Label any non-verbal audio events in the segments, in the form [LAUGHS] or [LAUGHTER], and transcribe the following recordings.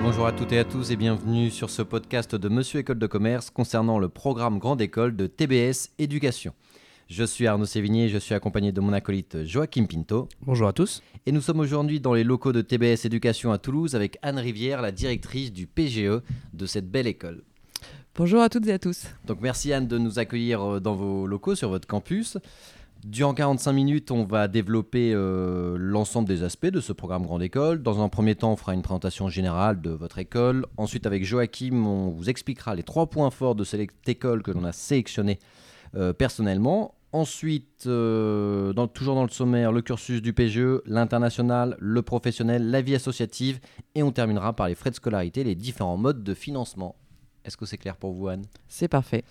Bonjour à toutes et à tous et bienvenue sur ce podcast de Monsieur École de Commerce concernant le programme Grande École de TBS Éducation. Je suis Arnaud Sévigné, je suis accompagné de mon acolyte Joachim Pinto. Bonjour à tous. Et nous sommes aujourd'hui dans les locaux de TBS Éducation à Toulouse avec Anne Rivière, la directrice du PGE de cette belle école. Bonjour à toutes et à tous. Donc merci Anne de nous accueillir euh, dans vos locaux sur votre campus. Durant 45 minutes, on va développer euh, l'ensemble des aspects de ce programme Grande École. Dans un premier temps, on fera une présentation générale de votre école. Ensuite, avec Joachim, on vous expliquera les trois points forts de cette école que l'on a sélectionné euh, personnellement. Ensuite, euh, toujours dans le sommaire, le cursus du PGE, l'international, le professionnel, la vie associative. Et on terminera par les frais de scolarité, les différents modes de financement. Est-ce que c'est clair pour vous, Anne? C'est parfait.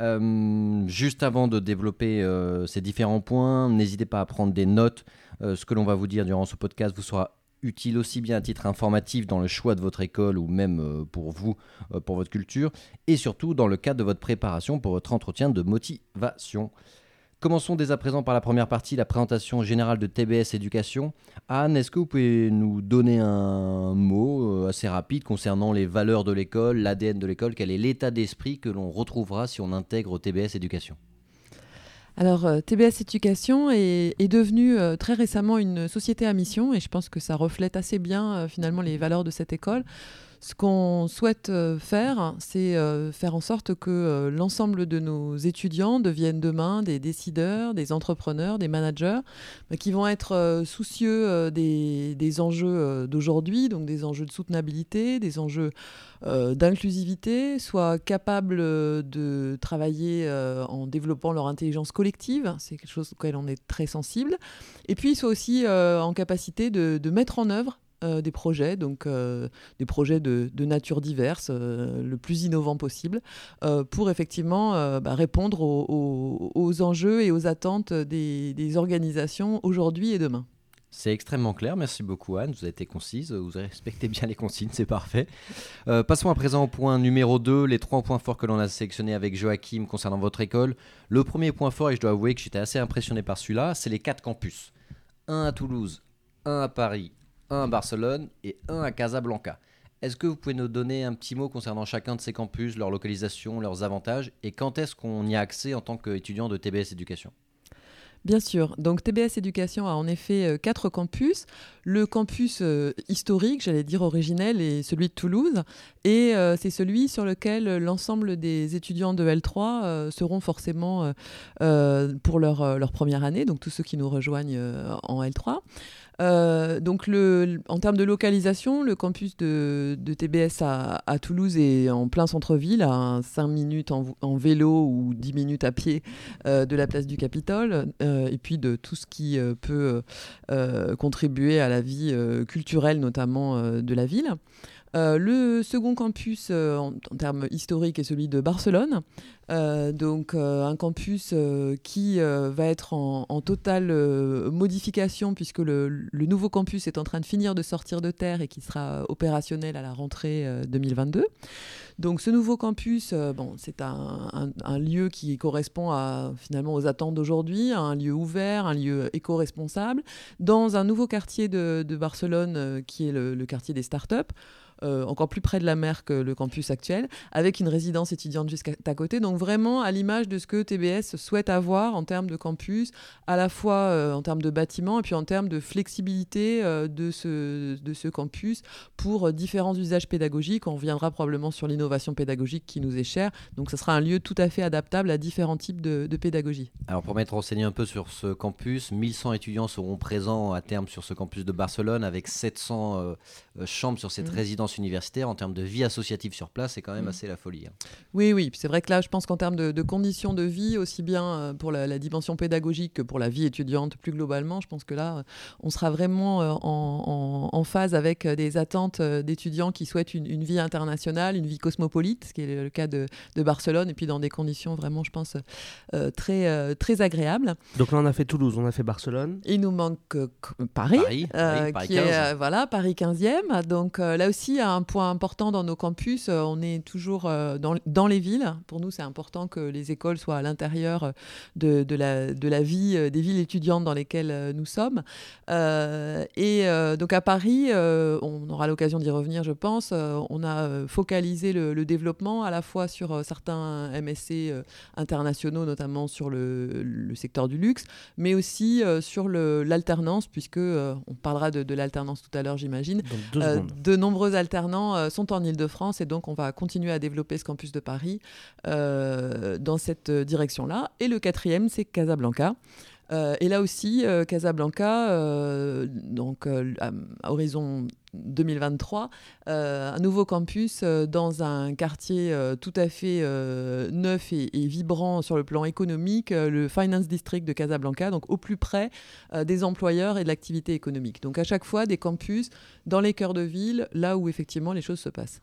Euh, juste avant de développer euh, ces différents points, n'hésitez pas à prendre des notes. Euh, ce que l'on va vous dire durant ce podcast vous sera utile aussi bien à titre informatif dans le choix de votre école ou même pour vous, pour votre culture, et surtout dans le cadre de votre préparation pour votre entretien de motivation. Commençons dès à présent par la première partie, la présentation générale de TBS Éducation. Anne, est-ce que vous pouvez nous donner un mot euh, assez rapide concernant les valeurs de l'école, l'ADN de l'école? Quel est l'état d'esprit que l'on retrouvera si on intègre TBS Éducation? Alors, euh, TBS Éducation est, devenue euh, très récemment une société à mission et je pense que ça reflète assez bien finalement les valeurs de cette école. Ce qu'on souhaite euh, faire, c'est euh, faire en sorte que euh, l'ensemble de nos étudiants deviennent demain des décideurs, des entrepreneurs, des managers, qui vont être soucieux des, enjeux d'aujourd'hui, donc des enjeux de soutenabilité, des enjeux d'inclusivité, soient capables de travailler en développant leur intelligence collective, c'est quelque chose auquel on est très sensible, et puis soient aussi en capacité de mettre en œuvre euh, des projets, donc euh, des projets de, nature diverse, euh, le plus innovant possible, pour effectivement bah, répondre aux, enjeux et aux attentes des, organisations aujourd'hui et demain. C'est extrêmement clair, merci beaucoup Anne, vous avez été concise, vous avez respecté bien les consignes, c'est parfait. passons à présent au point numéro 2, les trois points forts que l'on a sélectionnés avec Joachim concernant votre école. Le premier point fort, et je dois avouer que j'étais assez impressionné par celui-là, c'est les quatre campus. Un à Toulouse, un à Paris un à Barcelone et un à Casablanca. Est-ce que vous pouvez nous donner un petit mot concernant chacun de ces campus, leur localisation, leurs avantages et quand est-ce qu'on y a accès en tant qu'étudiant de TBS Éducation? Bien sûr. Donc TBS Éducation a en effet euh, quatre campus. Le campus euh, historique, j'allais dire originel, est celui de Toulouse. Et euh, c'est celui sur lequel l'ensemble des étudiants de L3 seront forcément pour leur, leur, première année, donc tous ceux qui nous rejoignent en L3. Euh, donc, le, en termes de localisation, le campus de, TBS à, Toulouse est en plein centre-ville, à 5 minutes en, vélo ou 10 minutes à pied euh, de la place du Capitole, euh, et puis de tout ce qui peut contribuer à la vie culturelle, notamment de la ville. Euh, le second campus euh, en, termes historiques est celui de Barcelone, euh, donc un campus qui va être en, totale modification puisque le, nouveau campus est en train de finir de sortir de terre et qui sera opérationnel à la rentrée 2022. Donc ce nouveau campus, bon, c'est un, lieu qui correspond finalement aux attentes d'aujourd'hui, un lieu ouvert, un lieu éco-responsable, dans un nouveau quartier de, Barcelone qui est le, le quartier des startups. Euh, encore plus près de la mer que le campus actuel, avec une résidence étudiante juste à côté. Donc vraiment à l'image de ce que TBS souhaite avoir en termes de campus, à la fois euh, en termes de bâtiments et puis en termes de flexibilité euh, de, ce, de ce campus pour différents usages pédagogiques. On reviendra probablement sur l'innovation pédagogique qui nous est chère. Donc ce sera un lieu tout à fait adaptable à différents types de, pédagogie. Alors pour m'être renseigné un peu sur ce campus, 1100 étudiants seront présents à terme sur ce campus de Barcelone avec 700 chambres sur cette mmh. résidence universitaire, en termes de vie associative sur place, c'est quand même mm. assez la folie. Hein. Oui, oui. C'est vrai que là, je pense qu'en termes de, conditions de vie, aussi bien euh, pour la, dimension pédagogique que pour la vie étudiante plus globalement, je pense que là, euh, on sera vraiment euh, en, phase avec des attentes d'étudiants qui souhaitent une, vie internationale, une vie cosmopolite, ce qui est le cas de, Barcelone, et puis dans des conditions vraiment, je pense, très, très agréables. Donc là, on a fait Toulouse, on a fait Barcelone. Il nous manque Paris, Paris, Paris, qui est voilà, Paris 15e. Donc là aussi, un point important dans nos campus. On est toujours dans, dans les villes. Pour nous, c'est important que les écoles soient à l'intérieur de, de, la, de la vie des villes étudiantes dans lesquelles nous sommes. et donc à Paris, on aura l'occasion d'y revenir, je pense. on a focalisé le, le, développement à la fois sur certains MSC internationaux, notamment sur le, le, secteur du luxe, mais aussi sur l'alternance, puisque on parlera de, de l'alternance tout à l'heure, j'imagine. Euh, de nombreux euh, sont en Ile-de-France et donc on va continuer à développer ce campus de Paris euh, dans cette direction-là. Et le quatrième, c'est Casablanca. Et là aussi, Casablanca, donc à horizon 2023, un nouveau campus dans un quartier tout à fait neuf et, vibrant sur le plan économique, le Finance District de Casablanca, donc au plus près des employeurs et de l'activité économique. Donc à chaque fois, des campus dans les cœurs de ville, là où effectivement les choses se passent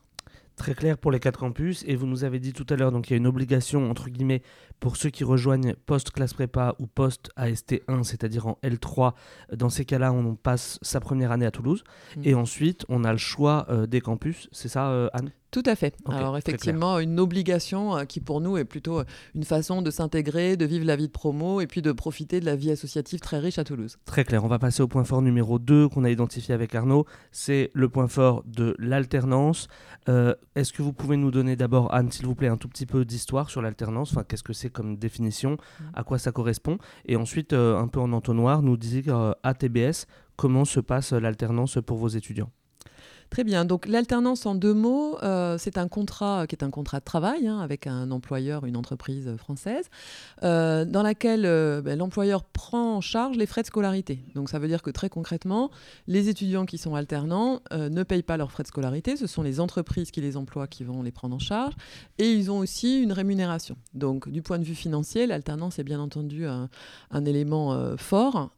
très clair pour les quatre campus. Et vous nous avez dit tout à l'heure, donc il y a une obligation, entre guillemets, pour ceux qui rejoignent post-classe prépa ou post-AST1, c'est-à-dire en L3. Dans ces cas-là, on passe sa première année à Toulouse. Mm. Et ensuite, on a le choix euh, des campus. C'est ça, euh, Anne? Tout à fait. Alors effectivement, une obligation euh, qui pour nous est plutôt une façon de s'intégrer, de vivre la vie de promo et puis de profiter de la vie associative très riche à Toulouse. Très clair. On va passer au point fort numéro 2 qu'on a identifié avec Arnaud. C'est le point fort de l'alternance. Est-ce que vous pouvez nous donner d'abord, Anne, s'il vous plaît, un tout petit peu d'histoire sur l'alternance? Enfin, Qu'est-ce que c'est comme définition, mm. à quoi ça correspond, et ensuite, euh, un peu en entonnoir, nous dire euh, à TBS comment se passe l'alternance pour vos étudiants? Très bien. Donc l'alternance en deux mots, euh, c'est un contrat qui est un contrat de travail hein, avec un employeur, une entreprise française, euh, dans laquelle euh, ben, l'employeur prend en charge les frais de scolarité. Donc ça veut dire que très concrètement, les étudiants qui sont alternants ne payent pas leurs frais de scolarité. Ce sont les entreprises qui les emploient qui vont les prendre en charge, et ils ont aussi une rémunération. Donc du point de vue financier, l'alternance est bien entendu un, élément fort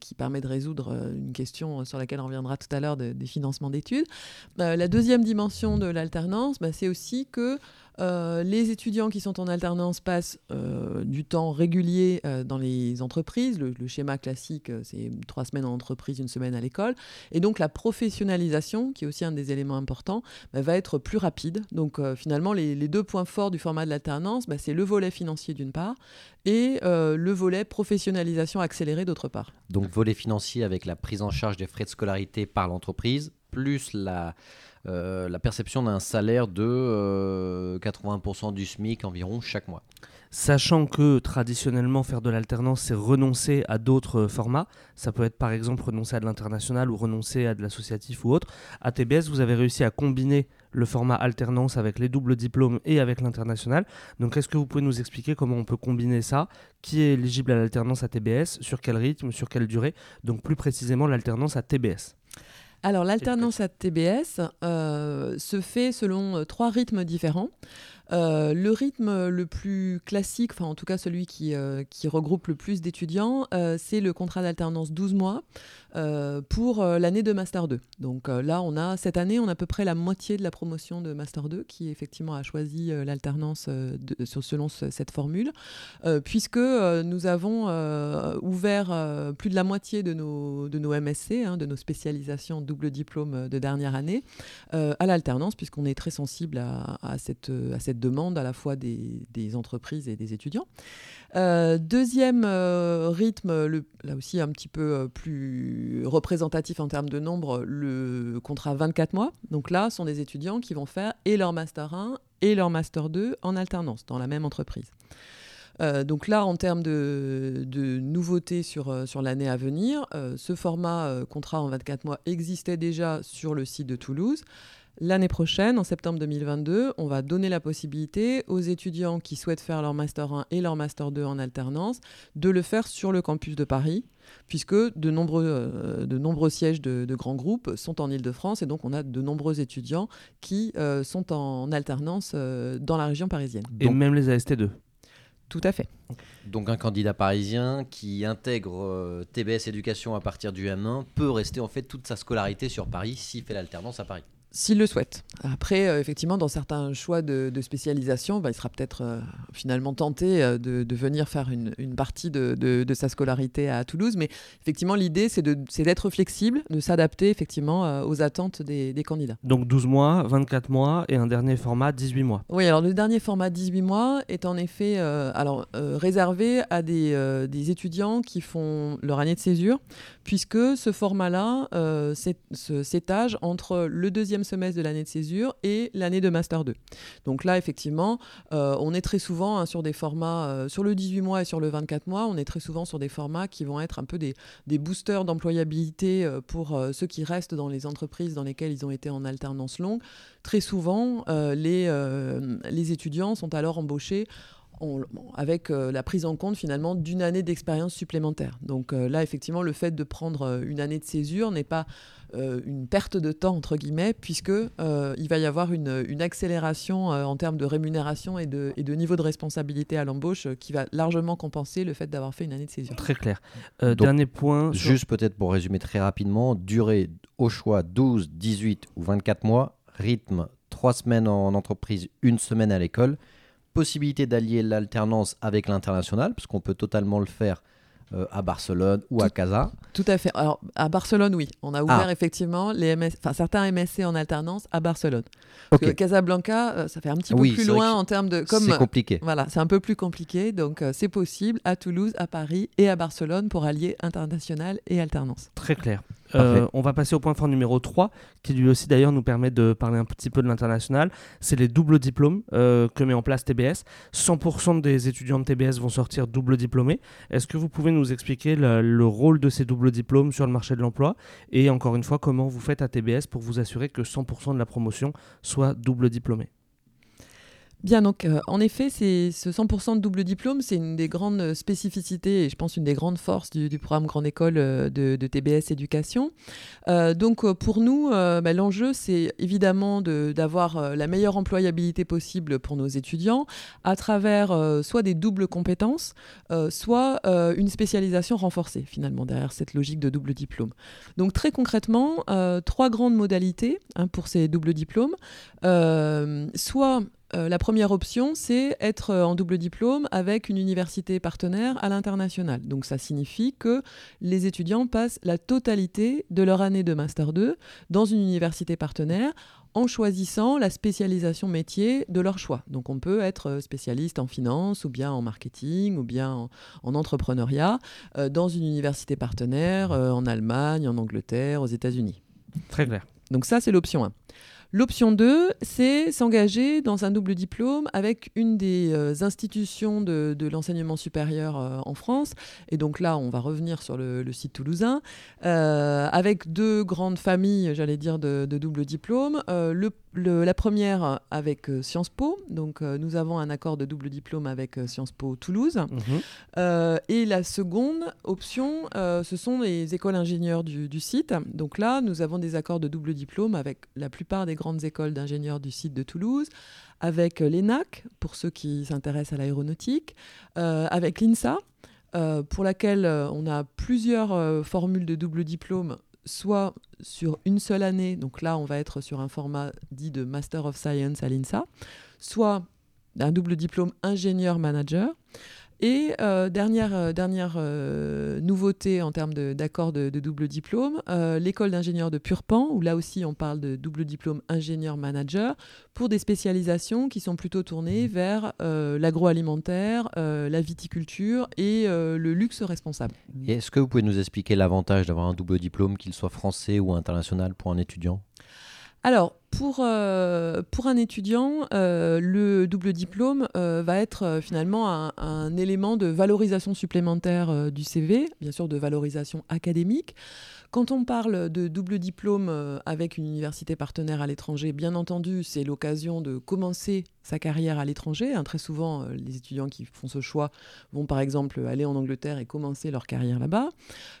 qui permet de résoudre une question sur laquelle on reviendra tout à l'heure des financements d'études. Euh, la deuxième dimension de l'alternance, bah, c'est aussi que euh, les étudiants qui sont en alternance passent euh, du temps régulier dans les entreprises. Le, schéma classique, c'est trois semaines en entreprise, une semaine à l'école. Et donc la professionnalisation, qui est aussi un des éléments importants, bah, va être plus rapide. Donc finalement, les, deux points forts du format de l'alternance, bah, c'est le volet financier d'une part et le volet professionnalisation accélérée d'autre part. Donc volet financier avec la prise en charge des frais de scolarité par l'entreprise plus la, euh, la perception d'un salaire de 80% euh, du SMIC environ chaque mois. Sachant que traditionnellement faire de l'alternance c'est renoncer à d'autres formats, ça peut être par exemple renoncer à de l'international ou renoncer à de l'associatif ou autre. À TBS vous avez réussi à combiner le format alternance avec les doubles diplômes et avec l'international. Donc est-ce que vous pouvez nous expliquer comment on peut combiner ça? Qui est éligible à l'alternance à TBS Sur quel rythme? Sur quelle durée? Donc plus précisément l'alternance à TBS. Alors l'alternance à TBS euh, se fait selon euh, trois rythmes différents. Euh, le rythme le plus classique, enfin en tout cas celui qui, euh, regroupe le plus d'étudiants, euh, c'est le contrat d'alternance 12 mois pour l'année de Master 2. Donc là, on a cette année, on a à peu près la moitié de la promotion de Master 2 qui effectivement a choisi l'alternance selon cette formule, puisque nous avons ouvert plus de la moitié de nos, de nos MSC, hein, de nos spécialisations double diplôme de dernière année, à l'alternance, puisqu'on est très sensible à cette demande à la fois des, entreprises et des étudiants. Euh, deuxième euh, rythme, là aussi un petit peu euh, plus représentatif en termes de nombre, le contrat 24 mois. Donc là, sont des étudiants qui vont faire et leur Master 1 et leur Master 2 en alternance dans la même entreprise. donc là, en termes de, de nouveautés sur, sur l'année à venir, ce format contrat en 24 mois existait déjà sur le site de Toulouse. L'année prochaine, en septembre 2022, on va donner la possibilité aux étudiants qui souhaitent faire leur Master 1 et leur Master 2 en alternance de le faire sur le campus de Paris, puisque de nombreux, euh, de nombreux sièges de, grands groupes sont en Ile-de-France et donc on a de nombreux étudiants qui euh, sont en alternance euh, dans la région parisienne. Et même les AST2 tout à fait. Donc un candidat parisien qui intègre TBS Éducation à partir du M1 peut rester en fait toute sa scolarité sur Paris s'il fait l'alternance à Paris. S'il le souhaite. Après, euh, effectivement, dans certains choix de, spécialisation, bah, il sera peut-être euh, finalement tenté euh, de, venir faire une, partie de, sa scolarité à Toulouse. Mais effectivement, l'idée, c'est d'être flexible, de s'adapter effectivement aux attentes des, candidats. Donc 12 mois, 24 mois et un dernier format 18 mois. Oui, alors le dernier format 18 mois est en effet alors, réservé à des, des, étudiants qui font leur année de césure, puisque ce format-là s'étage entre le deuxième semestre de l'année de césure et l'année de Master 2. Donc là, effectivement, euh, on est très souvent hein, sur des formats, euh, sur le 18 mois et sur le 24 mois, on est très souvent sur des formats qui vont être un peu des, des boosters d'employabilité euh, pour ceux qui restent dans les entreprises dans lesquelles ils ont été en alternance longue. Très souvent, les, les étudiants sont alors embauchés avec la prise en compte finalement d'une année d'expérience supplémentaire. Donc là, effectivement, le fait de prendre une année de césure n'est pas euh, une perte de temps, entre guillemets, puisque euh, il va y avoir une, une accélération euh, en termes de rémunération et de, et de, niveau de responsabilité à l'embauche qui va largement compenser le fait d'avoir fait une année de césure. Très clair. dernier point. Juste peut-être pour résumer très rapidement, durée au choix 12, 18 ou 24 mois, rythme 3 semaines en entreprise, une semaine à l'école, possibilité d'allier l'alternance avec l'international, parce qu'on peut totalement le faire euh, à Barcelone ou à Casa. Tout à fait. Alors, à Barcelone, oui. On a ouvert ah. effectivement les MS... certains MSC en alternance à Barcelone. Parce que Casablanca, euh, ça fait un petit peu plus loin en termes de. C'est compliqué. Voilà, c'est un peu plus compliqué. Donc, euh, c'est possible à Toulouse, à Paris et à Barcelone pour allier international et alternance. Très clair. Euh, on va passer au point fort numéro 3, qui lui aussi d'ailleurs nous permet de parler un petit peu de l'international. C'est les doubles diplômes euh, que met en place TBS. 100% des étudiants de TBS vont sortir double diplômés. Est-ce que vous pouvez nous expliquer le, rôle de ces doubles diplômes sur le marché de l'emploi? Et encore une fois, comment vous faites à TBS pour vous assurer que 100% de la promotion soit double diplômée? Bien, donc euh, en effet, c'est ce 100% de double diplôme, c'est une des grandes spécificités et je pense une des grandes forces du, programme Grande École euh, de, TBS Éducation. Euh, donc pour nous, bah, l'enjeu, c'est évidemment d'avoir la meilleure employabilité possible pour nos étudiants à travers soit des doubles compétences, soit une spécialisation renforcée finalement derrière cette logique de double diplôme. Donc très concrètement, trois grandes modalités hein, pour ces doubles diplômes. soit euh, la première option, c'est être euh, en double diplôme avec une université partenaire à l'international. Donc ça signifie que les étudiants passent la totalité de leur année de Master 2 dans une université partenaire en choisissant la spécialisation métier de leur choix. Donc on peut être euh, spécialiste en finance ou bien en marketing ou bien en, entrepreneuriat dans une université partenaire en Allemagne, en Angleterre, aux États-Unis. Très clair. Donc ça, c'est l'option 1. L'option 2, c'est s'engager dans un double diplôme avec une des euh, institutions de, l'enseignement supérieur euh, en France. Et donc là, on va revenir sur le, site toulousain, euh, avec deux grandes familles, j'allais dire, de, double diplôme. La première avec euh, Sciences Po, donc euh, nous avons un accord de double diplôme avec euh, Sciences Po Toulouse. Mhm. et la seconde option, ce sont les écoles ingénieurs du, site. Donc là, nous avons des accords de double diplôme avec la plupart des grandes écoles d'ingénieurs du site de Toulouse, avec l'ENAC, pour ceux qui s'intéressent à l'aéronautique, avec l'INSA. pour laquelle on a plusieurs formules de double diplôme soit sur une seule année, donc là on va être sur un format dit de Master of Science à l'INSA, soit un double diplôme ingénieur-manager, et euh, dernière, euh, dernière euh, nouveauté en termes d'accord de, double diplôme, l'école d'ingénieur de Purpan, où là aussi on parle de double diplôme ingénieur-manager, pour des spécialisations qui sont plutôt tournées vers l'agroalimentaire, la viticulture et le luxe responsable. Est-ce que vous pouvez nous expliquer l'avantage d'avoir un double diplôme, qu'il soit français ou international, pour un étudiant? Alors, pour, euh, pour un étudiant, euh, le double diplôme euh, va être finalement un, élément de valorisation supplémentaire du CV, bien sûr de valorisation académique. Quand on parle de double diplôme avec une université partenaire à l'étranger, bien entendu, c'est l'occasion de commencer sa carrière à l'étranger. Hein, très souvent, les étudiants qui font ce choix vont par exemple aller en Angleterre et commencer leur carrière là-bas.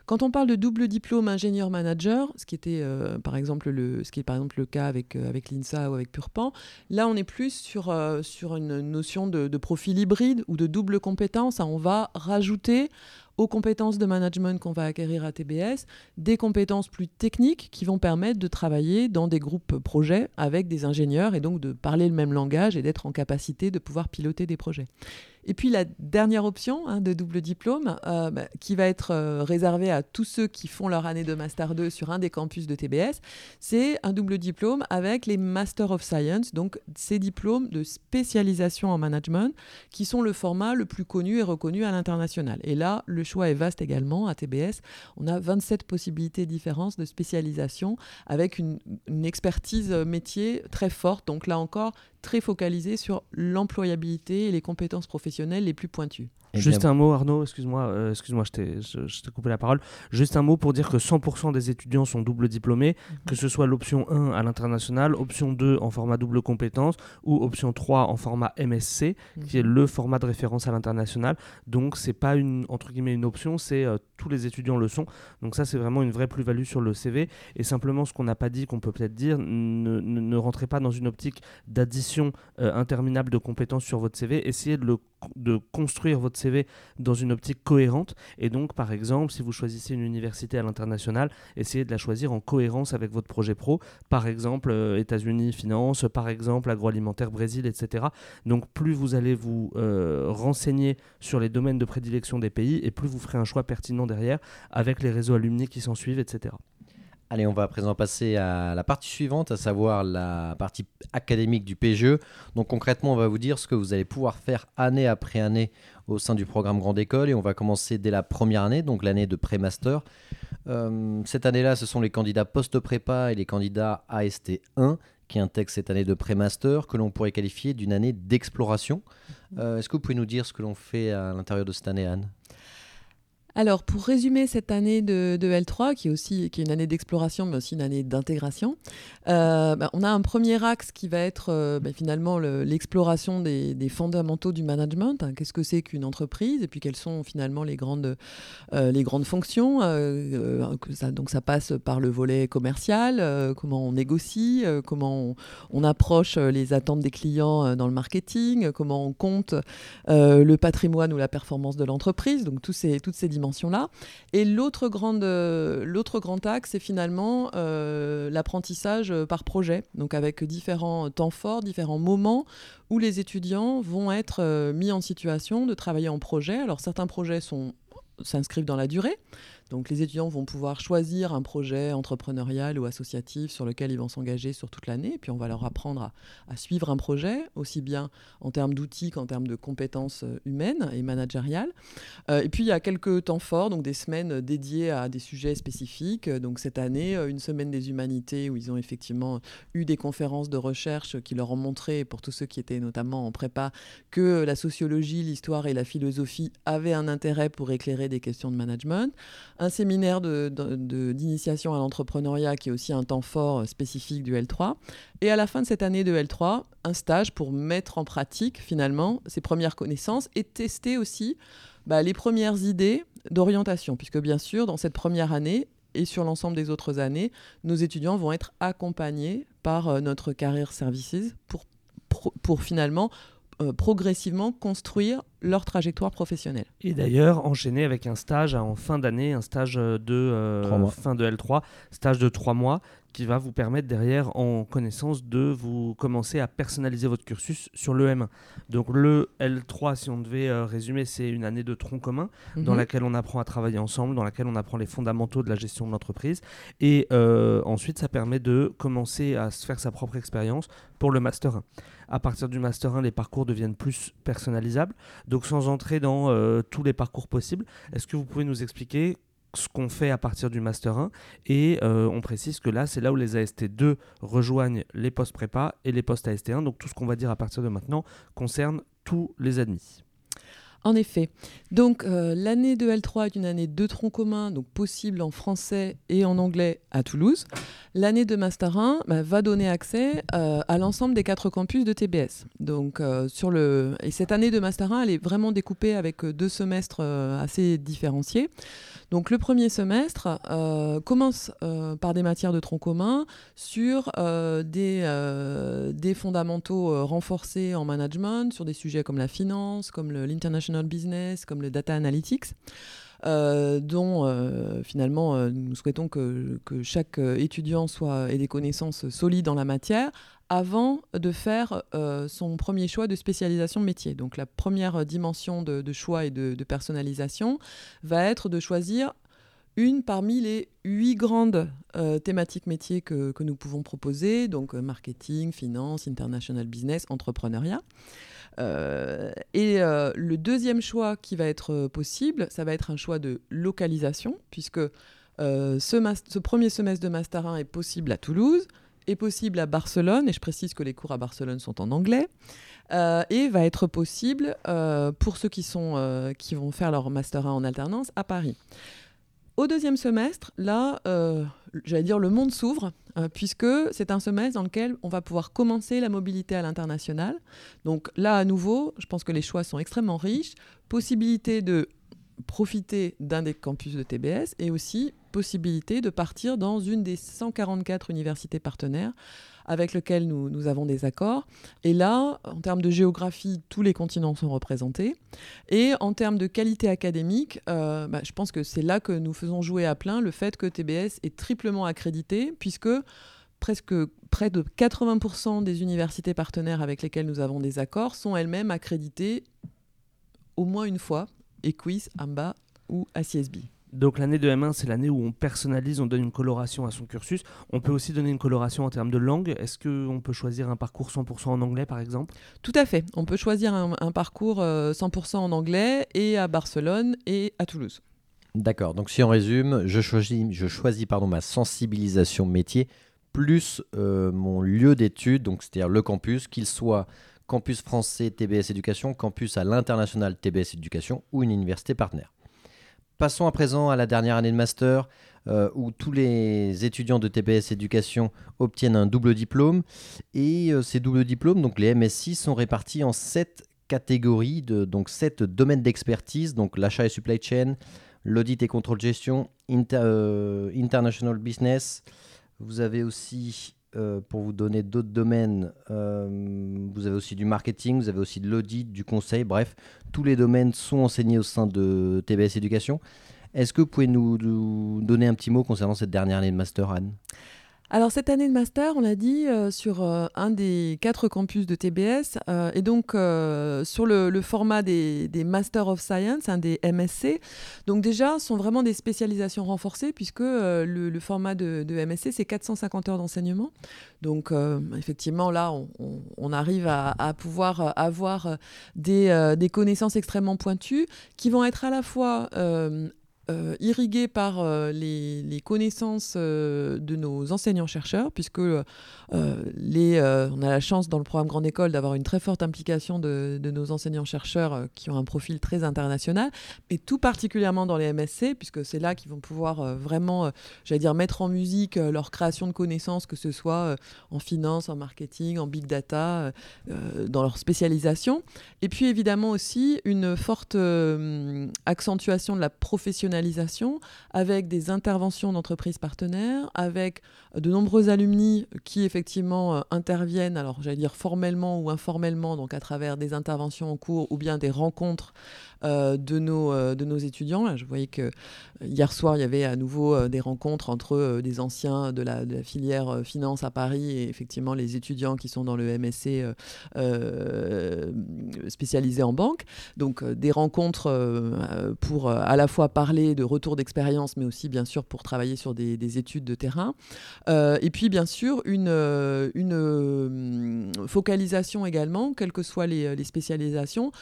Quand on parle de double diplôme ingénieur-manager, ce qui ce qui est par exemple le cas avec avec l'INSA ou avec Purpan. Là, on est plus sur, sur une notion de, de profil hybride ou de double compétence. On va rajouter aux compétences de management qu'on va acquérir à TBS, des compétences plus techniques qui vont permettre de travailler dans des groupes projets avec des ingénieurs et donc de parler le même langage et d'être en capacité de pouvoir piloter des projets. Et puis la dernière option hein, de double diplôme, euh, bah, qui va être euh, réservée à tous ceux qui font leur année de Master 2 sur un des campus de TBS, c'est un double diplôme avec les Master of Science, donc ces diplômes de spécialisation en management, qui sont le format le plus connu et reconnu à l'international. Et là, le choix est vaste également à TBS. On a 27 possibilités différentes de spécialisation avec une, expertise métier très forte. Donc là encore, très focalisé sur l'employabilité et les compétences professionnelles les plus pointues. Juste un mot, Arnaud, excuse-moi, euh, excuse-moi, je t'ai coupé la parole. Juste un mot pour dire que 100% des étudiants sont double diplômés, que ce soit l'option 1 à l'international, option 2 en format double compétence ou option 3 en format MSC, qui est le format de référence à l'international. Donc, c'est pas une, entre guillemets, une option, c'est euh, tous les étudiants le sont. Donc, ça, c'est vraiment une vraie plus-value sur le CV. Et simplement, ce qu'on n'a pas dit, qu'on peut peut-être dire, ne, ne, rentrez pas dans une optique d'addition euh, interminable de compétences sur votre CV. Essayez de, le, de construire votre CV dans une optique cohérente. Et donc, par exemple, si vous choisissez une université à l'international, essayez de la choisir en cohérence avec votre projet pro. Par exemple, euh, États-Unis, finance, par exemple, agroalimentaire, Brésil, etc. Donc, plus vous allez vous euh, renseigner sur les domaines de prédilection des pays, et plus vous ferez un choix pertinent derrière avec les réseaux alumni qui s'en suivent, etc. Allez, on va à présent passer à la partie suivante, à savoir la partie académique du PGE. Donc concrètement, on va vous dire ce que vous allez pouvoir faire année après année au sein du programme Grande École. Et on va commencer dès la première année, donc l'année de pré-master. Euh, cette année-là, ce sont les candidats post-prépa et les candidats AST1 qui intègrent cette année de pré-master que l'on pourrait qualifier d'une année d'exploration. Euh, est-ce que vous pouvez nous dire ce que l'on fait à l'intérieur de cette année, Anne? Alors, pour résumer cette année de, L3, qui est aussi qui est une année d'exploration, mais aussi une année d'intégration, euh, bah, on a un premier axe qui va être euh, bah, finalement l'exploration des, fondamentaux du management. Hein. Qu'est-ce que c'est qu'une entreprise Et puis, quelles sont finalement les grandes, euh, les grandes fonctions Donc, ça passe par le volet commercial, comment on négocie, comment on, approche les attentes des clients dans le marketing, comment on compte le patrimoine ou la performance de l'entreprise. Donc, ces, toutes ces dimensions là Et l'autre, grande, l'autre grand axe, c'est finalement euh, l'apprentissage par projet, donc avec différents temps forts, différents moments où les étudiants vont être euh, mis en situation de travailler en projet. Alors certains projets sont, s'inscrivent dans la durée. Donc les étudiants vont pouvoir choisir un projet entrepreneurial ou associatif sur lequel ils vont s'engager sur toute l'année. Et puis on va leur apprendre à, suivre un projet, aussi bien en termes d'outils qu'en termes de compétences euh, humaines et managériales. Euh, et puis il y a quelques temps forts, donc des semaines dédiées à des sujets spécifiques. Donc cette année, euh, une semaine des humanités où ils ont effectivement eu des conférences de recherche qui leur ont montré, pour tous ceux qui étaient notamment en prépa, que la sociologie, l'histoire et la philosophie avaient un intérêt pour éclairer des questions de management un séminaire d'initiation de, à l'entrepreneuriat qui est aussi un temps fort euh, spécifique du L3. Et à la fin de cette année de L3, un stage pour mettre en pratique finalement ces premières connaissances et tester aussi bah, les premières idées d'orientation. Puisque bien sûr, dans cette première année, et sur l'ensemble des autres années, nos étudiants vont être accompagnés par euh, notre Career Services pour, pour finalement euh, progressivement construire leur trajectoire professionnelle. Et d'ailleurs, enchaîner avec un stage en fin d'année, un stage de euh, fin de L3, stage de trois mois, qui va vous permettre derrière, en connaissance, de vous commencer à personnaliser votre cursus sur le M1. Donc le L3, si on devait euh, résumer, c'est une année de tronc commun dans mhm. laquelle on apprend à travailler ensemble, dans laquelle on apprend les fondamentaux de la gestion de l'entreprise. Et ensuite, ça permet de commencer à se faire sa propre expérience pour le Master 1 à partir du Master 1, les parcours deviennent plus personnalisables. Donc sans entrer dans euh, tous les parcours possibles, est-ce que vous pouvez nous expliquer ce qu'on fait à partir du Master 1 et euh, on précise que là c'est là où les AST2 rejoignent les postes prépa et les postes AST1 donc tout ce qu'on va dire à partir de maintenant concerne tous les admis. En effet. Donc euh, l'année de L3 est une année de tronc commun, donc possible en français et en anglais à Toulouse. L'année de Master 1 bah, va donner accès euh, à l'ensemble des quatre campus de TBS. Donc, euh, cette année de Master 1, elle est vraiment découpée avec euh, deux semestres assez différenciés. Donc le premier semestre commence par des matières de tronc commun sur des, des fondamentaux renforcés en management, sur des sujets comme la finance, comme l'international business, comme le data analytics. Euh, dont euh, finalement euh, nous souhaitons que, chaque étudiant soit, ait des connaissances solides en la matière avant de faire son premier choix de spécialisation métier. Donc la première dimension de, choix et de, personnalisation va être de choisir une parmi les huit grandes thématiques métiers que, que, nous pouvons proposer, donc marketing, finance, international business, entrepreneuriat. Euh, et euh, le deuxième choix qui va être euh, possible, ça va être un choix de localisation, puisque ce, premier semestre de Master 1 est possible à Toulouse, est possible à Barcelone, et je précise que les cours à Barcelone sont en anglais, et va être possible pour ceux qui, sont, qui vont faire leur Master 1 en alternance à Paris. Au deuxième semestre, là, j'allais dire, le monde s'ouvre, euh, puisque c'est un semestre dans lequel on va pouvoir commencer la mobilité à l'international. Donc là, à nouveau, je pense que les choix sont extrêmement riches. Possibilité de profiter d'un des campus de TBS et aussi possibilité de partir dans une des 144 universités partenaires avec nous, nous, avons des accords. Et là, en termes de géographie, tous les continents sont représentés. Et en termes de qualité académique, euh, bah, je pense que c'est là que nous faisons jouer à plein le fait que TBS est triplement accrédité, puisque presque près de 80% des universités partenaires avec lesquelles nous avons des accords sont elles-mêmes accréditées au moins une fois, EQUIS, AMBA ou ACSB. Donc l'année de M1, c'est l'année où on personnalise, on donne une coloration à son cursus. On peut aussi donner une coloration en termes de langue. Est-ce qu'on peut choisir un parcours 100% en anglais, par exemple? Tout à fait. On peut choisir un, parcours 100% euh, en anglais et à Barcelone et à Toulouse. D'accord. Donc si on résume, je choisis, je choisis pardon, ma sensibilisation métier plus euh, mon lieu d'étude, donc c'est-à-dire le campus, qu'il soit campus français TBS Éducation, campus à l'international TBS Éducation ou une université partenaire. Passons à présent à la dernière année de master euh, où tous les étudiants de TPS Éducation obtiennent un double diplôme. Et euh, ces doubles diplômes, donc les MSI, sont répartis en sept catégories, donc sept domaines d'expertise, donc l'achat et supply chain, l'audit et contrôle gestion, euh, international business. Vous avez aussi euh, pour vous donner d'autres domaines, euh, vous avez aussi du marketing, vous avez aussi de l'audit, du conseil, bref, tous les domaines sont enseignés au sein de TBS Éducation. Est-ce que vous pouvez nous, nous, donner un petit mot concernant cette dernière année de Master, Anne? Alors cette année de master, on l'a dit, euh, sur euh, un des quatre campus de TBS, euh, et donc sur le, format des, des, Master of Science, un des MSC. Donc déjà, ce sont vraiment des spécialisations renforcées, puisque le, format de, MSC, c'est 450 heures d'enseignement. Donc effectivement, là, on, arrive à, pouvoir avoir des, connaissances extrêmement pointues, qui vont être à la fois euh, irrigué par euh, les, connaissances euh, de nos enseignants-chercheurs, puisque les, on a la chance dans le programme Grande École d'avoir une très forte implication de, nos enseignants-chercheurs qui ont un profil très international, et tout particulièrement dans les MSC, puisque c'est là qu'ils vont pouvoir vraiment, j'allais dire, mettre en musique leur création de connaissances, que ce soit en finance, en marketing, en big data, dans leur spécialisation. Et puis évidemment aussi une forte accentuation de la professionnalisation avec des interventions d'entreprises partenaires, avec de nombreux alumni qui effectivement euh, interviennent, alors j'allais dire formellement ou informellement, donc à travers des interventions en cours ou bien des rencontres euh, de, nos, euh, de nos étudiants. Je voyais que hier soir, il y avait à nouveau des rencontres entre des anciens de la, filière finance à Paris et effectivement les étudiants qui sont dans le MSC spécialisé en banque. Donc des rencontres pour à la fois parler de retour d'expérience, mais aussi bien sûr pour travailler sur des, des études de terrain. Euh, et puis, bien sûr, une, euh, euh, focalisation également, quelles que soient les, spécialisations,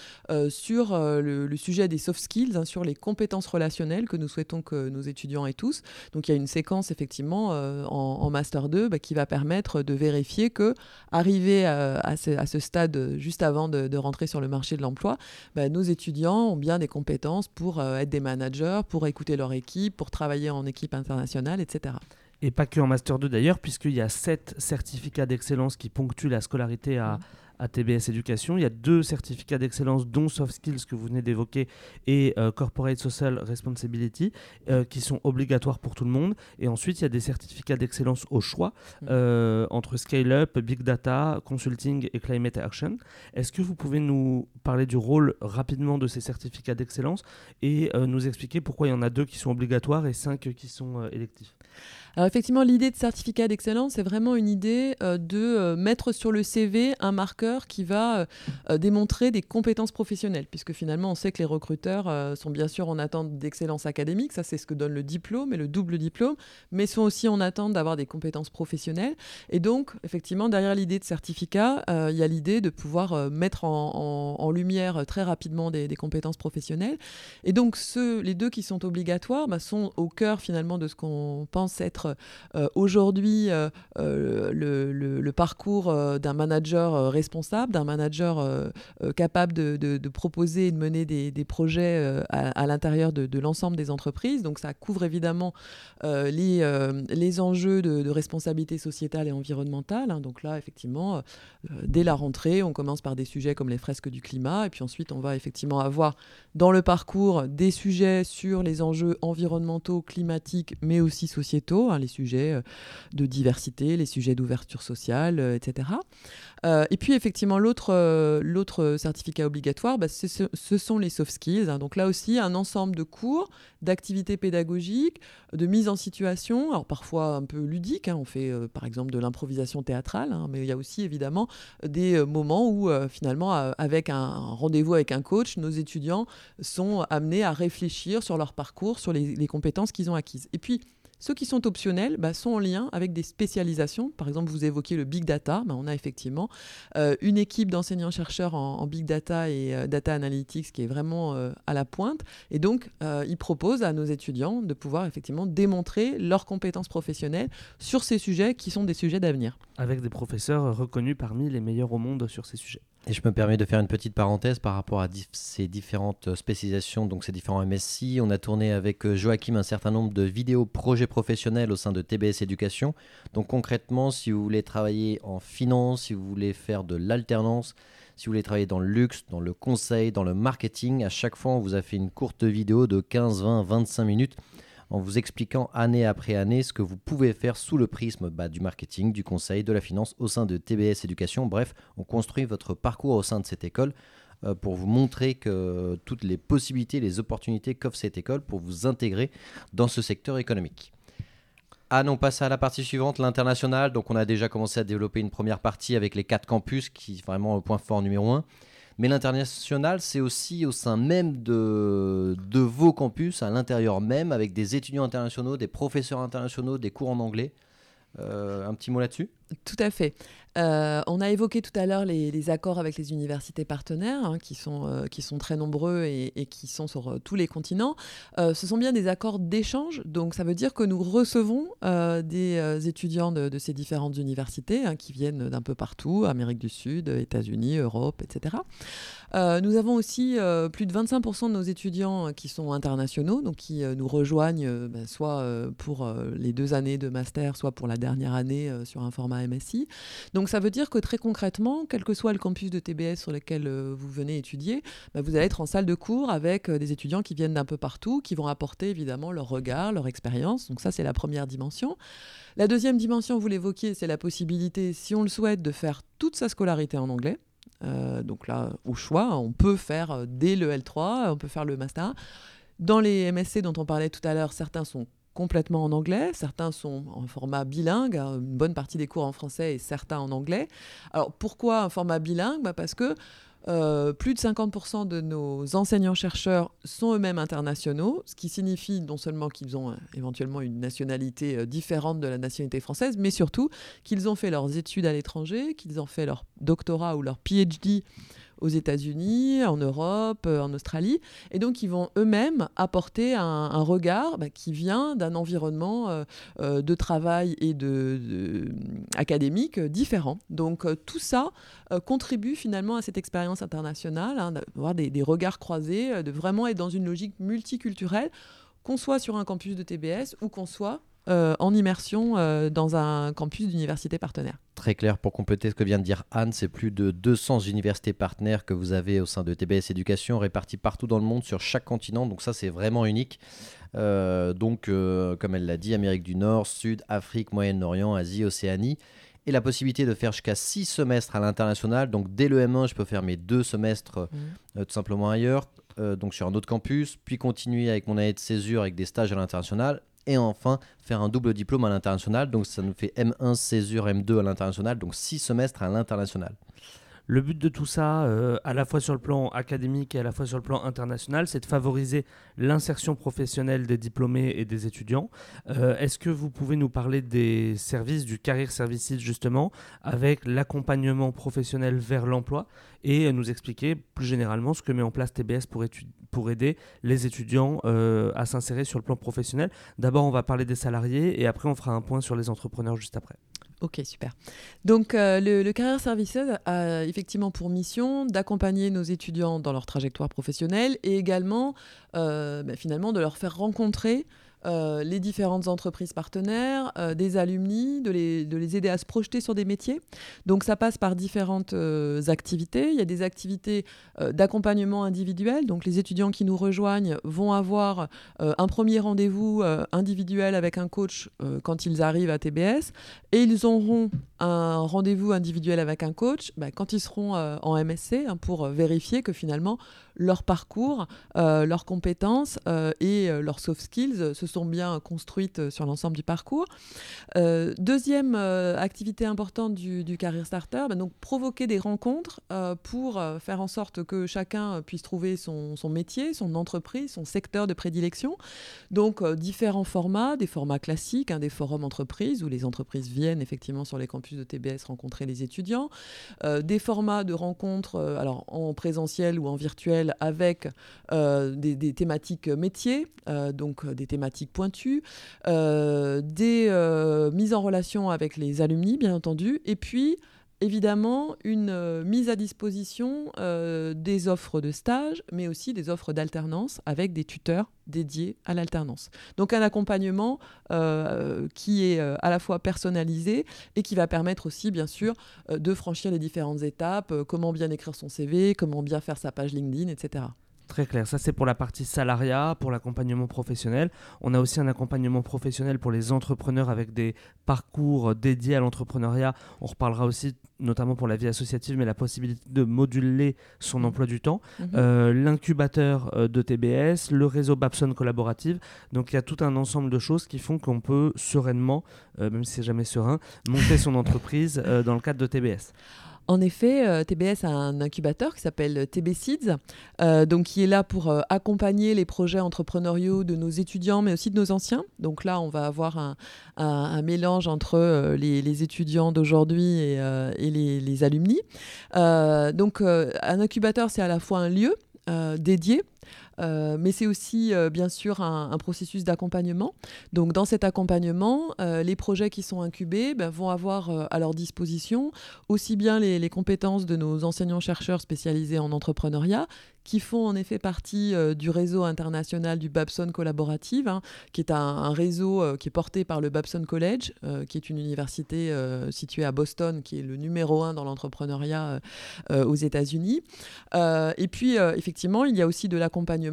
sur le, sujet des soft skills, hein, sur les compétences relationnelles que nous souhaitons que nos étudiants aient tous. Donc, il y a une séquence, effectivement, en, Master 2 bah, qui va permettre de vérifier que, arrivé à, ce, à ce, stade, juste avant de, rentrer sur le marché de l'emploi, bah, nos étudiants ont bien des compétences pour être des managers, pour écouter leur équipe, pour travailler en équipe internationale, etc. Et pas que en Master 2 d'ailleurs, puisqu'il y a sept certificats d'excellence qui ponctuent la scolarité à, Mm. À TBS Éducation. Il y a deux certificats d'excellence, dont Soft Skills que vous venez d'évoquer et euh, Corporate Social Responsibility, euh, qui sont obligatoires pour tout le monde. Et ensuite, il y a des certificats d'excellence au choix Mm. euh, entre Scale Up, Big Data, Consulting et Climate Action. Est-ce que vous pouvez nous parler du rôle rapidement de ces certificats d'excellence et nous expliquer pourquoi il y en a deux qui sont obligatoires et cinq qui sont électifs? Alors effectivement, l'idée de certificat d'excellence, c'est vraiment une idée euh, de euh, mettre sur le CV un marqueur qui va euh, démontrer des compétences professionnelles, puisque finalement, on sait que les recruteurs sont bien sûr en attente d'excellence académique, ça c'est ce que donne le diplôme et le double diplôme, mais sont aussi en attente d'avoir des compétences professionnelles. Et donc, effectivement, derrière l'idée de certificat, il y a l'idée de pouvoir mettre en, lumière très rapidement des, des compétences professionnelles. Et donc, ceux, les deux qui sont obligatoires bah, sont au cœur finalement de ce qu'on pense être euh, aujourd'hui euh, euh, le, parcours d'un manager responsable, d'un manager capable de, proposer et de mener des, projets à, l'intérieur de, l'ensemble des entreprises. Donc, ça couvre évidemment les, enjeux de, responsabilité sociétale et environnementale. hein. Donc là, effectivement, dès la rentrée, on commence par des sujets comme les fresques du climat, et puis ensuite, on va effectivement avoir dans le parcours des sujets sur les enjeux environnementaux, climatiques, mais aussi sociétaux, hein, les sujets euh, de diversité, les sujets d'ouverture sociale, euh, etc. Euh, et puis effectivement, l'autre l'autre certificat obligatoire, bah, ce, sont les soft skills. hein. Donc là aussi, un ensemble de cours, d'activités pédagogiques, de mise en situation, alors parfois un peu ludique. hein. On fait par exemple de l'improvisation théâtrale, mais il y a aussi évidemment des moments où finalement, avec un, un rendez-vous avec un coach, nos étudiants sont amenés à réfléchir sur leur parcours, sur les, les compétences qu'ils ont acquises. Et puis, ceux qui sont optionnels bah, sont en lien avec des spécialisations. Par exemple, vous évoquiez le big data. Bah, on a effectivement euh, une équipe d'enseignants-chercheurs en, en big data et euh, data analytics qui est vraiment euh, à la pointe. Et donc, ils proposent à nos étudiants de pouvoir effectivement démontrer leurs compétences professionnelles sur ces sujets qui sont des sujets d'avenir. avec des professeurs reconnus parmi les meilleurs au monde sur ces sujets. Et je me permets de faire une petite parenthèse par rapport à ces différentes euh, spécialisations, donc ces différents MSI. On a tourné avec euh, Joachim un certain nombre de vidéos projets professionnels au sein de TBS Éducation. Donc concrètement, si vous voulez travailler en finance, si vous voulez faire de l'alternance, si vous voulez travailler dans le luxe, dans le conseil, dans le marketing, à chaque fois on vous a fait une courte vidéo de 15, 20, 25 minutes en vous expliquant année après année ce que vous pouvez faire sous le prisme bah, du marketing, du conseil, de la finance au sein de TBS Éducation. Bref, on construit votre parcours au sein de cette école euh, pour vous montrer toutes les possibilités, les opportunités qu'offre cette école pour vous intégrer dans ce secteur économique. Ah non, on passe à la partie suivante, l'international. Donc on a déjà commencé à développer une première partie avec les quatre campus, qui est vraiment le point fort numéro un. Mais l'international, c'est aussi au sein même de, vos campus, à l'intérieur même, avec des étudiants internationaux, des professeurs internationaux, des cours en anglais. Euh, un petit mot là-dessus? Tout à fait. Euh, on a évoqué tout à l'heure les, accords avec les universités partenaires, hein, qui, sont, euh, qui sont très nombreux et, qui sont sur euh, tous les continents. Ce sont bien des accords d'échange, donc ça veut dire que nous recevons des étudiants de, ces différentes universités hein, qui viennent d'un peu partout, Amérique du Sud, États-Unis, Europe, etc. Nous avons aussi plus de 25% de nos étudiants qui sont internationaux, donc qui nous rejoignent ben, soit pour les deux années de master, soit pour la dernière année sur un format MSI. Donc ça veut dire que très concrètement, quel que soit le campus de TBS sur lequel euh, vous venez étudier, ben, vous allez être en salle de cours avec euh, des étudiants qui viennent d'un peu partout, qui vont apporter évidemment leur regard, leur expérience. Donc ça, c'est la première dimension. La deuxième dimension, vous l'évoquiez, c'est la possibilité, si on le souhaite, de faire toute sa scolarité en anglais. Euh, donc là, au choix, on peut faire dès le L3, on peut faire le master. Dans les MSC dont on parlait tout à l'heure, certains sont complètement en anglais, certains sont en format bilingue, hein, une bonne partie des cours en français et certains en anglais. Alors pourquoi un format bilingue? Bah Parce que euh, plus de 50% de nos enseignants-chercheurs sont eux-mêmes internationaux, ce qui signifie non seulement qu'ils ont euh, éventuellement une nationalité euh, différente de la nationalité française, mais surtout qu'ils ont fait leurs études à l'étranger, qu'ils ont fait leur doctorat ou leur PhD aux États-Unis, en Europe, euh, en Australie. Et donc, ils vont eux-mêmes apporter un, regard bah, qui vient d'un environnement euh, euh, de travail et de, académique différent. Donc, tout ça contribue finalement à cette expérience internationale, hein, d'avoir des, regards croisés, de vraiment être dans une logique multiculturelle, qu'on soit sur un campus de TBS ou qu'on soit en immersion dans un campus d'université partenaire. Très clair, pour compléter ce que vient de dire Anne, c'est plus de 200 universités partenaires que vous avez au sein de TBS Éducation, réparties partout dans le monde, sur chaque continent, donc ça c'est vraiment unique. donc, comme elle l'a dit, Amérique du Nord, Sud, Afrique, Moyen-Orient, Asie, Océanie et la possibilité de faire jusqu'à 6 semestres à l'international. Donc dès le M1, je peux faire mes deux semestres mmh. euh, tout simplement ailleurs, euh, donc sur un autre campus, puis continuer avec mon année de césure avec des stages à l'international, et enfin faire un double diplôme à l'international. Donc ça nous fait M1 césure, M2 à l'international, donc 6 semestres à l'international. Le but de tout ça, euh, à la fois sur le plan académique et à la fois sur le plan international, c'est de favoriser l'insertion professionnelle des diplômés et des étudiants. Euh, est-ce que vous pouvez nous parler des services du Career Services justement, avec l'accompagnement professionnel vers l'emploi et nous expliquer plus généralement ce que met en place TBS pour, aider les étudiants euh, à s'insérer sur le plan professionnel? D'abord, on va parler des salariés et après, on fera un point sur les entrepreneurs juste après. Ok, super. Donc, euh, le, Career Services a effectivement pour mission d'accompagner nos étudiants dans leur trajectoire professionnelle et également, euh, bah, finalement, de leur faire rencontrer euh, les différentes entreprises partenaires, euh, des alumni, de les, de les, aider à se projeter sur des métiers. Donc ça passe par différentes euh, activités. Il y a des activités d'accompagnement individuel. Donc les étudiants qui nous rejoignent vont avoir un premier rendez-vous individuel avec un coach quand ils arrivent à TBS et ils auront un rendez-vous individuel avec un coach bah, quand ils seront en MSC hein, pour vérifier que finalement leur parcours, leurs compétences et leurs soft skills se sont bien construites euh, sur l'ensemble du parcours. Euh, deuxième euh, activité importante du, Career Starter, bah, donc provoquer des rencontres pour faire en sorte que chacun puisse trouver son, métier, son entreprise, son secteur de prédilection. Donc différents formats, des formats classiques, hein, des forums entreprises où les entreprises viennent effectivement sur les campus de TBS rencontrer les étudiants, des formats de rencontres alors en présentiel ou en virtuel avec des, des, thématiques métiers, donc des thématiques pointues, euh, des euh, mises en relation avec les alumni, bien entendu, et puis évidemment une euh, mise à disposition des offres de stage, mais aussi des offres d'alternance avec des tuteurs dédiés à l'alternance. Donc un accompagnement qui est à la fois personnalisé et qui va permettre aussi, bien sûr, de franchir les différentes étapes, comment bien écrire son CV, comment bien faire sa page LinkedIn, etc. Très clair. Ça, c'est pour la partie salariat, pour l'accompagnement professionnel. On a aussi un accompagnement professionnel pour les entrepreneurs avec des parcours dédiés à l'entrepreneuriat. On reparlera aussi, notamment pour la vie associative, mais la possibilité de moduler son mmh. emploi du temps. Mmh. Euh, l'incubateur euh, de TBS, le réseau Babson collaborative. Donc, il y a tout un ensemble de choses qui font qu'on peut sereinement, euh, même si c'est jamais serein, monter son [LAUGHS] entreprise dans le cadre de TBS. En effet, euh, TBS a un incubateur qui s'appelle TB Seeds, euh, donc qui est là pour euh, accompagner les projets entrepreneuriaux de nos étudiants, mais aussi de nos anciens. Donc là, on va avoir un, mélange entre les, étudiants d'aujourd'hui et, les, alumni. donc, un incubateur, c'est à la fois un lieu dédié euh, mais c'est aussi euh, bien sûr un, processus d'accompagnement. Donc dans cet accompagnement, euh, les projets qui sont incubés ben, vont avoir à leur disposition aussi bien les, compétences de nos enseignants-chercheurs spécialisés en entrepreneuriat qui font en effet partie euh, du réseau international du Babson Collaborative, hein, qui est un, réseau euh, qui est porté par le Babson College, euh, qui est une université située à Boston, qui est le numéro un dans l'entrepreneuriat aux États-Unis. et puis, effectivement, il y a aussi de l'accompagnement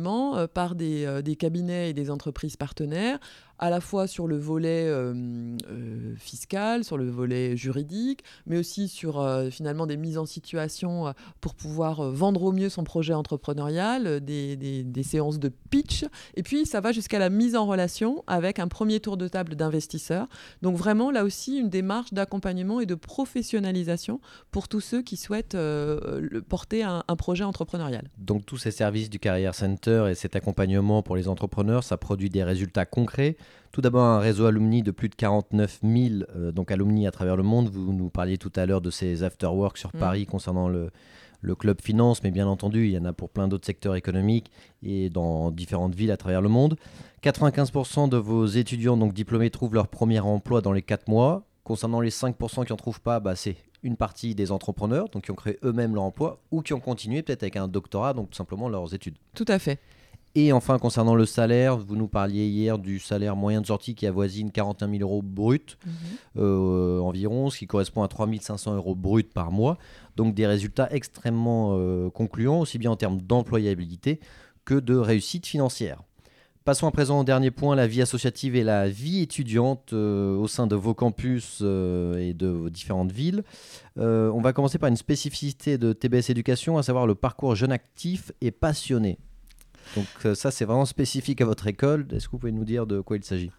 par des, des cabinets et des entreprises partenaires à la fois sur le volet euh, euh, fiscal, sur le volet juridique, mais aussi sur euh, finalement des mises en situation pour pouvoir vendre au mieux son projet entrepreneurial, des, séances de pitch, et puis ça va jusqu'à la mise en relation avec un premier tour de table d'investisseurs. Donc vraiment là aussi une démarche d'accompagnement et de professionnalisation pour tous ceux qui souhaitent porter un projet entrepreneurial. Donc tous ces services du Career Center et cet accompagnement pour les entrepreneurs, ça produit des résultats concrets tout d'abord, un réseau alumni de plus de 49 000 euh, donc alumni à travers le monde. Vous nous parliez tout à l'heure de ces after-work sur mm. Paris concernant le, le club finance, mais bien entendu, il y en a pour plein d'autres secteurs économiques et dans différentes villes à travers le monde. 95% de vos étudiants donc diplômés trouvent leur premier emploi dans les 4 mois. Concernant les 5% qui n'en trouvent pas, bah, c'est une partie des entrepreneurs, donc qui ont créé eux-mêmes leur emploi, ou qui ont continué peut-être avec un doctorat, donc tout simplement leurs études. Tout à fait. Et enfin, concernant le salaire, vous nous parliez hier du salaire moyen de sortie qui avoisine 41 000 euros brut euh, environ, ce qui correspond à 3 500 euros brut par mois. Donc des résultats extrêmement euh, concluants, aussi bien en termes d'employabilité que de réussite financière. Passons à présent au dernier point, la vie associative et la vie étudiante euh, au sein de vos campus et de vos différentes villes. On va commencer par une spécificité de TBS Éducation, à savoir le parcours jeune actif et passionné. Donc euh, ça, c'est vraiment spécifique à votre école. Est-ce que vous pouvez nous dire de quoi il s'agit?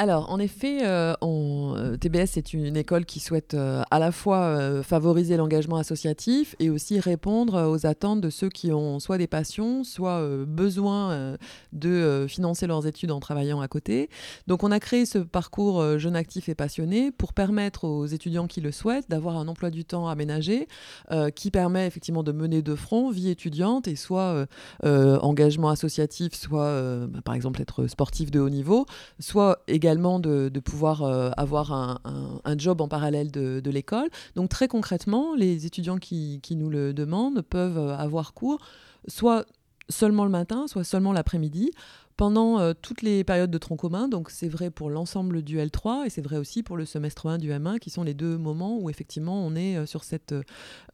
Alors, en effet, euh, euh, TBS est une école qui souhaite euh, à la fois favoriser l'engagement associatif et aussi répondre aux attentes de ceux qui ont soit des passions, soit besoin de financer leurs études en travaillant à côté. Donc, on a créé ce parcours jeune actif et passionné pour permettre aux étudiants qui le souhaitent d'avoir un emploi du temps aménagé qui permet effectivement de mener de front vie étudiante et soit engagement associatif, soit bah, par exemple être sportif de haut niveau, soit également de, de pouvoir euh, avoir un, job en parallèle de, l'école. Donc très concrètement, les étudiants qui, qui nous le demandent peuvent euh, avoir cours soit seulement le matin, soit seulement l'après-midi pendant euh, toutes les périodes de tronc commun. Donc c'est vrai pour l'ensemble du L3 et c'est vrai aussi pour le semestre 1 du M1 qui sont les deux moments où effectivement on est euh, sur cette,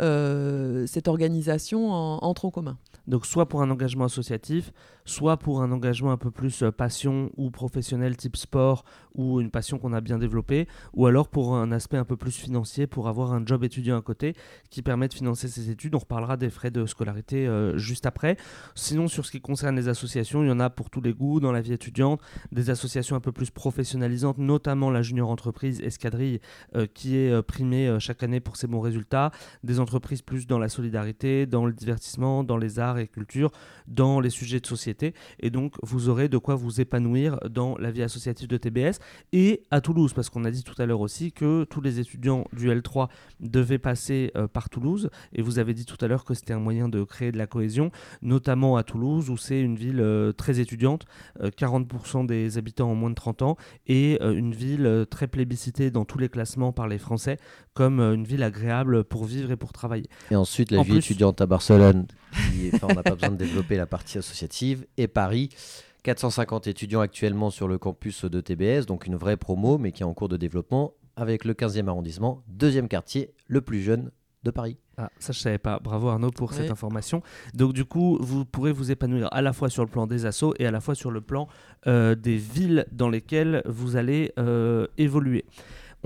euh, cette organisation en, en tronc commun. Donc soit pour un engagement associatif, soit pour un engagement un peu plus passion ou professionnel type sport ou une passion qu'on a bien développée, ou alors pour un aspect un peu plus financier pour avoir un job étudiant à côté qui permet de financer ses études. On reparlera des frais de scolarité juste après. Sinon sur ce qui concerne les associations, il y en a pour tous les goûts dans la vie étudiante, des associations un peu plus professionnalisantes, notamment la junior entreprise Escadrille euh, qui est euh, primée euh, chaque année pour ses bons résultats, des entreprises plus dans la solidarité, dans le divertissement, dans les arts et culture, dans les sujets de société. Et donc, vous aurez de quoi vous épanouir dans la vie associative de TBS et à Toulouse, parce qu'on a dit tout à l'heure aussi que tous les étudiants du L3 devaient passer par Toulouse. Et vous avez dit tout à l'heure que c'était un moyen de créer de la cohésion, notamment à Toulouse, où c'est une ville très étudiante, euh, 40% des habitants ont moins de 30 ans, et euh, une ville euh, très plébiscitée dans tous les classements par les Français, comme une ville agréable pour vivre et pour travailler. Et ensuite, la En vie plus- étudiante à Barcelone, qui, enfin, on n'a pas besoin de développer la partie associative, et Paris. 450 étudiants actuellement sur le campus de TBS, donc une vraie promo, mais qui est en cours de développement, avec le 15e arrondissement, deuxième quartier, le plus jeune de Paris. Ah, ça je savais pas. Bravo Arnaud pour cette information. Donc du coup, vous pourrez vous épanouir à la fois sur le plan des assos et à la fois sur le plan euh, des villes dans lesquelles vous allez euh, évoluer.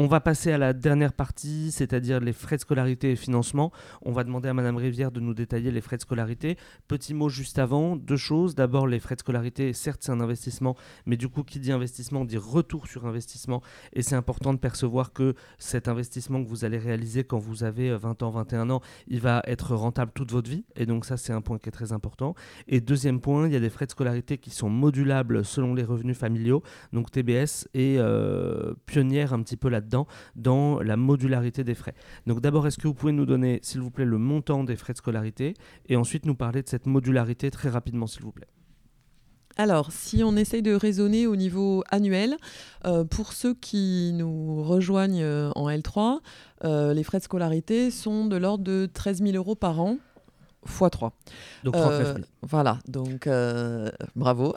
On va passer à la dernière partie, c'est-à-dire les frais de scolarité et financement. On va demander à Madame Rivière de nous détailler les frais de scolarité. Petit mot juste avant, deux choses. D'abord, les frais de scolarité, certes c'est un investissement, mais du coup, qui dit investissement dit retour sur investissement. Et c'est important de percevoir que cet investissement que vous allez réaliser quand vous avez euh, 20 ans, 21 ans, il va être rentable toute votre vie. Et donc ça, c'est un point qui est très important. Et deuxième point, il y a des frais de scolarité qui sont modulables selon les revenus familiaux. Donc TBS est euh, pionnière un petit peu là-dedans, dans la modularité des frais. Donc d'abord, est-ce que vous pouvez nous donner, s'il vous plaît, le montant des frais de scolarité et ensuite nous parler de cette modularité très rapidement, s'il vous plaît. Alors, si on essaye de raisonner au niveau annuel, euh, pour ceux qui nous rejoignent euh, en L3, euh, les frais de scolarité sont de l'ordre de 13 000 euros par an, x 3. Donc 39 000. Euh, voilà, donc euh, bravo.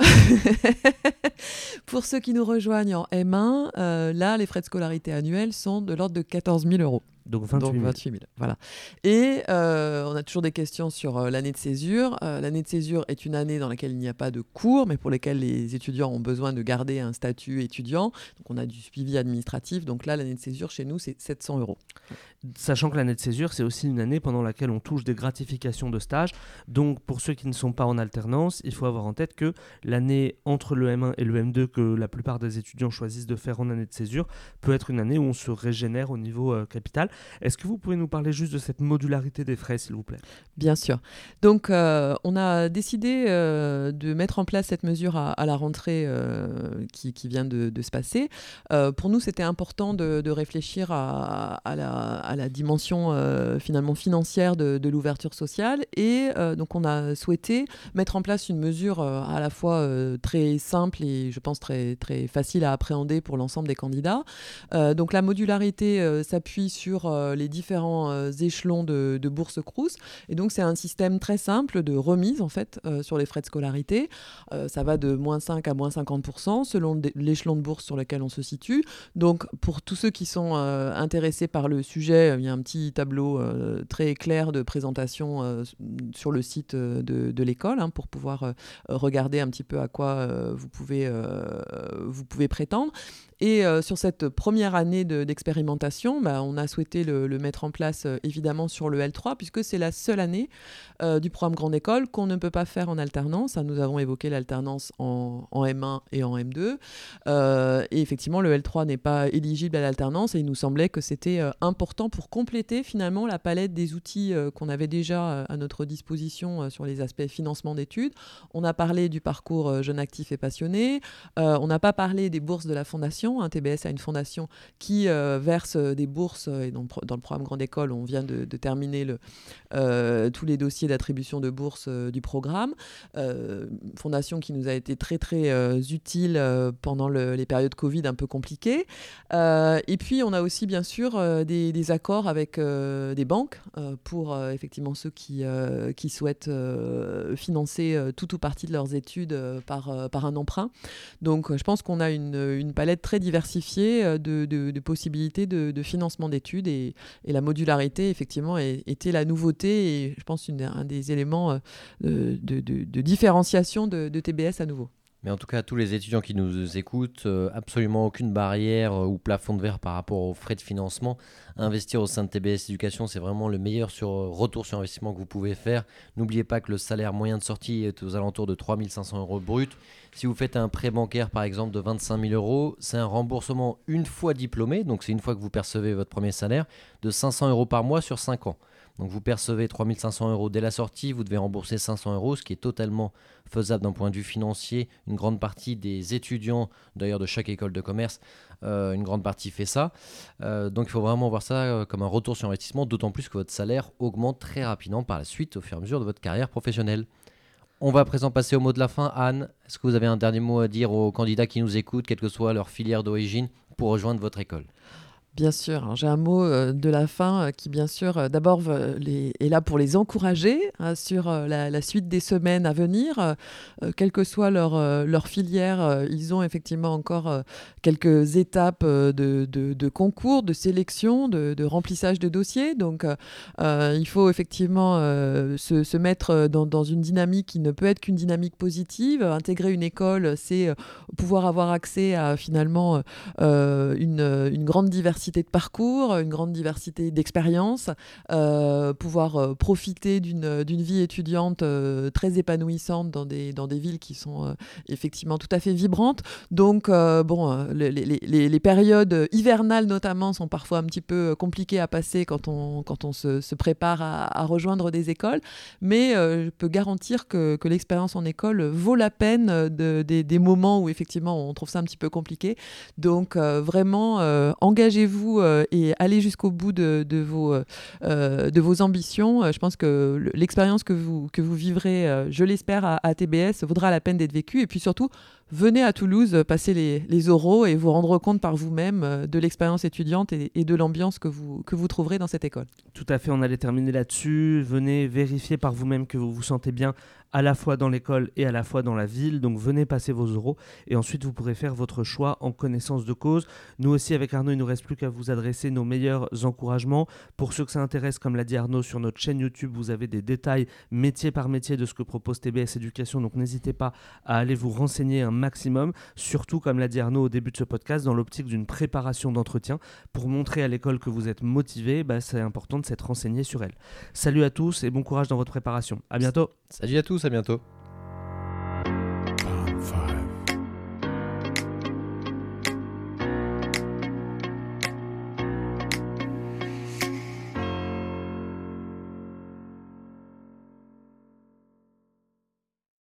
[LAUGHS] Pour ceux qui nous rejoignent en M1, euh, là, les frais de scolarité annuels sont de l'ordre de 14 000 euros. Donc 28 Donc 000. 28 000. Voilà. Et euh, on a toujours des questions sur euh, l'année de césure. Euh, l'année de césure est une année dans laquelle il n'y a pas de cours, mais pour lesquels les étudiants ont besoin de garder un statut étudiant. Donc on a du suivi administratif. Donc là, l'année de césure chez nous, c'est 700 euros. Sachant que l'année de césure, c'est aussi une année pendant laquelle on touche des gratifications de stage. Donc, pour ceux qui ne sont pas en alternance, il faut avoir en tête que l'année entre le M1 et le M2 que la plupart des étudiants choisissent de faire en année de césure peut être une année où on se régénère au niveau capital. Est-ce que vous pouvez nous parler juste de cette modularité des frais, s'il vous plaît? Bien sûr. Donc, euh, on a décidé euh, de mettre en place cette mesure à, la rentrée euh, qui, vient de, se passer. Pour nous, c'était important de, réfléchir à, la, dimension finalement financière de, de l'ouverture sociale. Et donc, on a souhaité mettre en place une mesure à la fois très simple et je pense très, très facile à appréhender pour l'ensemble des candidats. Donc, la modularité s'appuie sur euh, les différents euh, échelons de, bourse Crous. Et donc, c'est un système très simple de remise, en fait, euh, sur les frais de scolarité. Ça va de moins 5 à moins 50% selon l'échelon de bourse sur lequel on se situe. Donc, pour tous ceux qui sont intéressés par le sujet, il y a un petit tableau très clair de présentation sur le site de, l'école hein, pour pouvoir regarder un petit peu à quoi vous, pouvez, vous pouvez prétendre. Et euh, sur cette première année de- d'expérimentation, bah, on a souhaité le, mettre en place euh, évidemment sur le L3, puisque c'est la seule année euh, du programme Grande École qu'on ne peut pas faire en alternance. hein. Nous avons évoqué l'alternance en, en M1 et en M2. Euh, et effectivement, le L3 n'est pas éligible à l'alternance et il nous semblait que c'était important pour compléter finalement la palette des outils qu'on avait déjà à notre disposition sur les aspects financement d'études. On a parlé du parcours jeune actif et passionné. On n'a pas parlé des bourses de la fondation. Hein. TBS a une fondation qui euh, verse euh, des bourses euh, et dans, le programme Grande École, on vient de, terminer tous les dossiers d'attribution de bourses du programme. Fondation qui nous a été très très utile pendant le- les périodes Covid un peu compliquées. Et puis on a aussi bien sûr des, accords avec des banques pour effectivement ceux qui, souhaitent financer tout ou partie de leurs études par, un emprunt. Donc je pense qu'on a une, une palette très diversifiée euh, de, possibilités de, financement d'études et, la modularité effectivement était la nouveauté et je pense un des éléments euh, de, différenciation de, TBS à nouveau. Mais en tout cas, tous les étudiants qui nous écoutent, euh, absolument aucune barrière ou plafond de verre par rapport aux frais de financement. Investir au sein de TBS Éducation, c'est vraiment le meilleur retour sur investissement que vous pouvez faire. N'oubliez pas que le salaire moyen de sortie est aux alentours de 3500 euros brut. Si vous faites un prêt bancaire, par exemple, de 25 000 euros, c'est un remboursement une fois diplômé, donc c'est une fois que vous percevez votre premier salaire, de 500 euros par mois sur 5 ans. Donc vous percevez 3500 euros dès la sortie, vous devez rembourser 500 euros, ce qui est totalement faisable d'un point de vue financier. Une grande partie des étudiants, d'ailleurs de chaque école de commerce, euh, une grande partie fait ça. Euh, donc il faut vraiment voir ça euh, comme un retour sur investissement, d'autant plus que votre salaire augmente très rapidement par la suite au fur et à mesure de votre carrière professionnelle. On va à présent passer au mot de la fin. Anne, est-ce que vous avez un dernier mot à dire aux candidats qui nous écoutent, quelle que soit leur filière d'origine, pour rejoindre votre école? Bien sûr, hein, j'ai un mot euh, de la fin euh, qui, bien sûr, euh, d'abord est là pour les encourager hein, sur la, suite des semaines à venir. Quelle que soit leur, filière, ils ont effectivement encore quelques étapes de, concours, de sélection, de, remplissage de dossiers. Donc, il faut effectivement se, mettre dans, une dynamique qui ne peut être qu'une dynamique positive. Intégrer une école, c'est pouvoir avoir accès à finalement une, une grande diversité de parcours, une grande diversité d'expériences, euh, pouvoir euh, profiter d'une d'une vie étudiante euh, très épanouissante dans des, dans des villes qui sont euh, effectivement tout à fait vibrantes. Donc, euh, bon, euh, les, les- les- périodes hivernales notamment sont parfois un petit peu compliquées à passer quand on, quand on se, se prépare à, à rejoindre des écoles, mais euh, je peux garantir que, que l'expérience en école vaut la peine de, des, des moments où effectivement on trouve ça un petit peu compliqué. Donc euh, vraiment, euh, engagez-vous euh, et allez jusqu'au bout de, vos, euh, de vos ambitions. Euh, je pense que le- l'expérience que vous, que vous vivrez, euh, je l'espère, à, TBS vaudra la peine d'être vécue. Et puis surtout, venez à Toulouse euh, passer les, les oraux et vous rendre compte par vous-même euh, de l'expérience étudiante et, et de l'ambiance que vous, que vous trouverez dans cette école. Tout à fait, on allait terminer là-dessus. Venez vérifier par vous-même que vous vous sentez bien à la fois dans l'école et à la fois dans la ville. Donc venez passer vos euros et ensuite vous pourrez faire votre choix en connaissance de cause. Nous aussi avec Arnaud, il nous reste plus qu'à vous adresser nos meilleurs encouragements. Pour ceux que ça intéresse, comme l'a dit Arnaud, sur notre chaîne YouTube, vous avez des détails métier par métier de ce que propose TBS Éducation. Donc n'hésitez pas à aller vous renseigner un maximum. Surtout, comme l'a dit Arnaud au début de ce podcast, dans l'optique d'une préparation d'entretien pour montrer à l'école que vous êtes motivé, bah, c'est important de s'être renseigné sur elle. Salut à tous et bon courage dans votre préparation. À bientôt. Salut à tous, à bientôt.